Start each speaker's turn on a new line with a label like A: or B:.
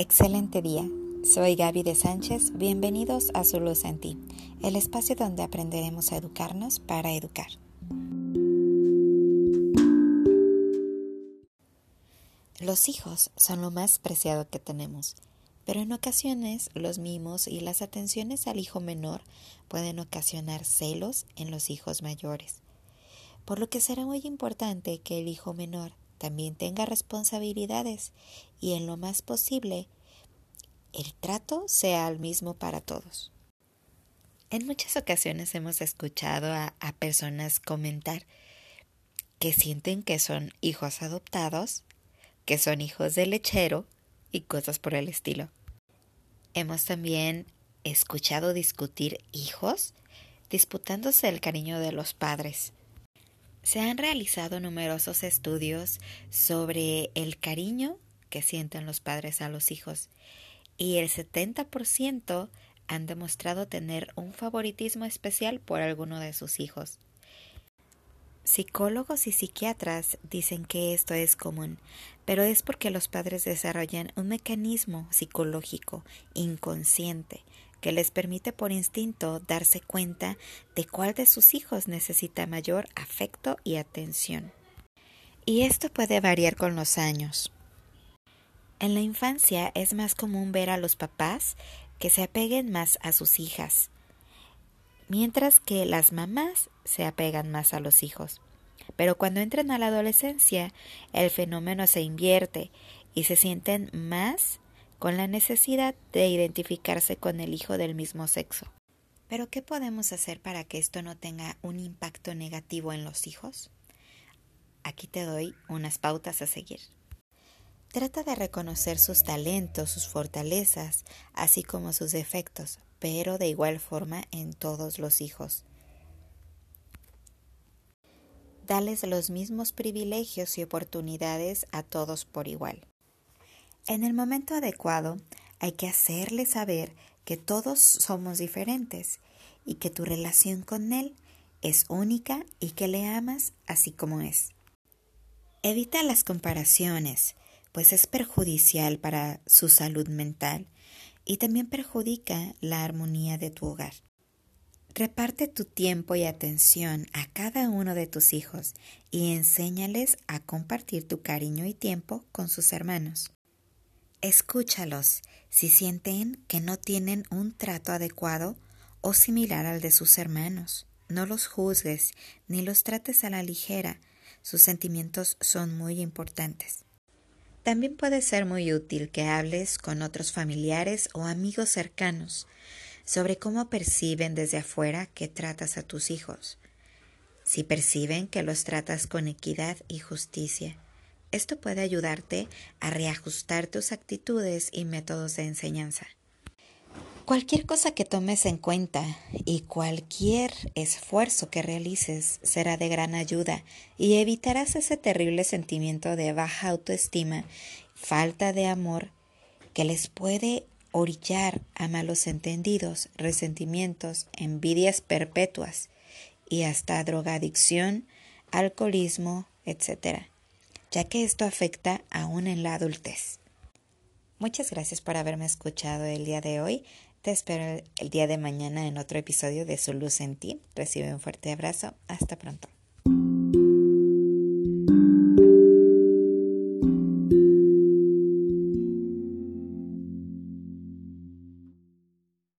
A: Excelente día. Soy Gaby de Sánchez. Bienvenidos a Su Luz en Ti, el espacio donde aprenderemos a educarnos para educar. Los hijos son lo más preciado que tenemos, pero en ocasiones los mimos y las atenciones al hijo menor pueden ocasionar celos en los hijos mayores, por lo que será muy importante que el hijo menor también tenga responsabilidades y en lo más posible el trato sea el mismo para todos. En muchas ocasiones hemos escuchado a, personas comentar que sienten que son hijos adoptados, que son hijos de lechero y cosas por el estilo. Hemos también escuchado discutir hijos disputándose el cariño de los padres se han realizado numerosos estudios sobre el cariño que sienten los padres a los hijos y el 70% han demostrado tener un favoritismo especial por alguno de sus hijos. Psicólogos y psiquiatras dicen que esto es común, pero es porque los padres desarrollan un mecanismo psicológico inconsciente que les permite por instinto darse cuenta de cuál de sus hijos necesita mayor afecto y atención. Y esto puede variar con los años. En la infancia es más común ver a los papás que se apeguen más a sus hijas, mientras que las mamás se apegan más a los hijos. Pero cuando entran a la adolescencia, el fenómeno se invierte y se sienten más con la necesidad de identificarse con el hijo del mismo sexo. Pero ¿qué podemos hacer para que esto no tenga un impacto negativo en los hijos? Aquí te doy unas pautas a seguir. Trata de reconocer sus talentos, sus fortalezas, así como sus defectos, pero de igual forma en todos los hijos. Dales los mismos privilegios y oportunidades a todos por igual. En el momento adecuado hay que hacerle saber que todos somos diferentes y que tu relación con él es única y que le amas así como es. Evita las comparaciones, pues es perjudicial para su salud mental y también perjudica la armonía de tu hogar. Reparte tu tiempo y atención a cada uno de tus hijos y enséñales a compartir tu cariño y tiempo con sus hermanos. Escúchalos si sienten que no tienen un trato adecuado o similar al de sus hermanos. No los juzgues ni los trates a la ligera. Sus sentimientos son muy importantes. También puede ser muy útil que hables con otros familiares o amigos cercanos sobre cómo perciben desde afuera que tratas a tus hijos. Si perciben que los tratas con equidad y justicia esto puede ayudarte a reajustar tus actitudes y métodos de enseñanza. Cualquier cosa que tomes en cuenta y cualquier esfuerzo que realices será de gran ayuda y evitarás ese terrible sentimiento de baja autoestima, falta de amor que les puede orillar a malos entendidos, resentimientos, envidias perpetuas y hasta drogadicción, alcoholismo, etc ya que esto afecta aún en la adultez. Muchas gracias por haberme escuchado el día de hoy. Te espero el día de mañana en otro episodio de Su Luz en Ti. Recibe un fuerte abrazo. Hasta pronto.